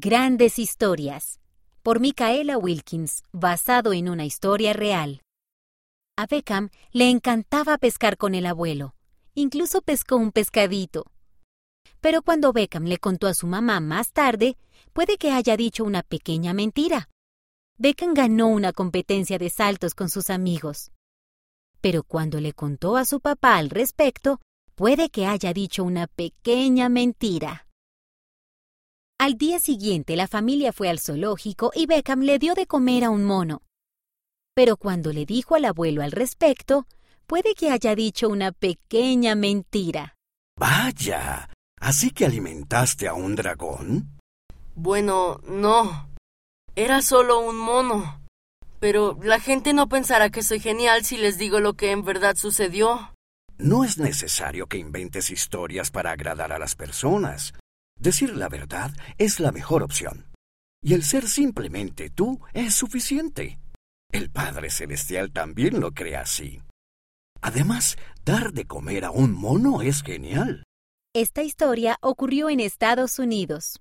Grandes Historias, por Micaela Wilkins, basado en una historia real. A Beckham le encantaba pescar con el abuelo. Incluso pescó un pescadito. Pero cuando Beckham le contó a su mamá más tarde, puede que haya dicho una pequeña mentira. Beckham ganó una competencia de saltos con sus amigos. Pero cuando le contó a su papá al respecto, puede que haya dicho una pequeña mentira. Al día siguiente la familia fue al zoológico y Beckham le dio de comer a un mono. Pero cuando le dijo al abuelo al respecto, puede que haya dicho una pequeña mentira. Vaya, ¿así que alimentaste a un dragón? Bueno, no. Era solo un mono. Pero la gente no pensará que soy genial si les digo lo que en verdad sucedió. No es necesario que inventes historias para agradar a las personas. Decir la verdad es la mejor opción. Y el ser simplemente tú es suficiente. El Padre Celestial también lo cree así. Además, dar de comer a un mono es genial. Esta historia ocurrió en Estados Unidos.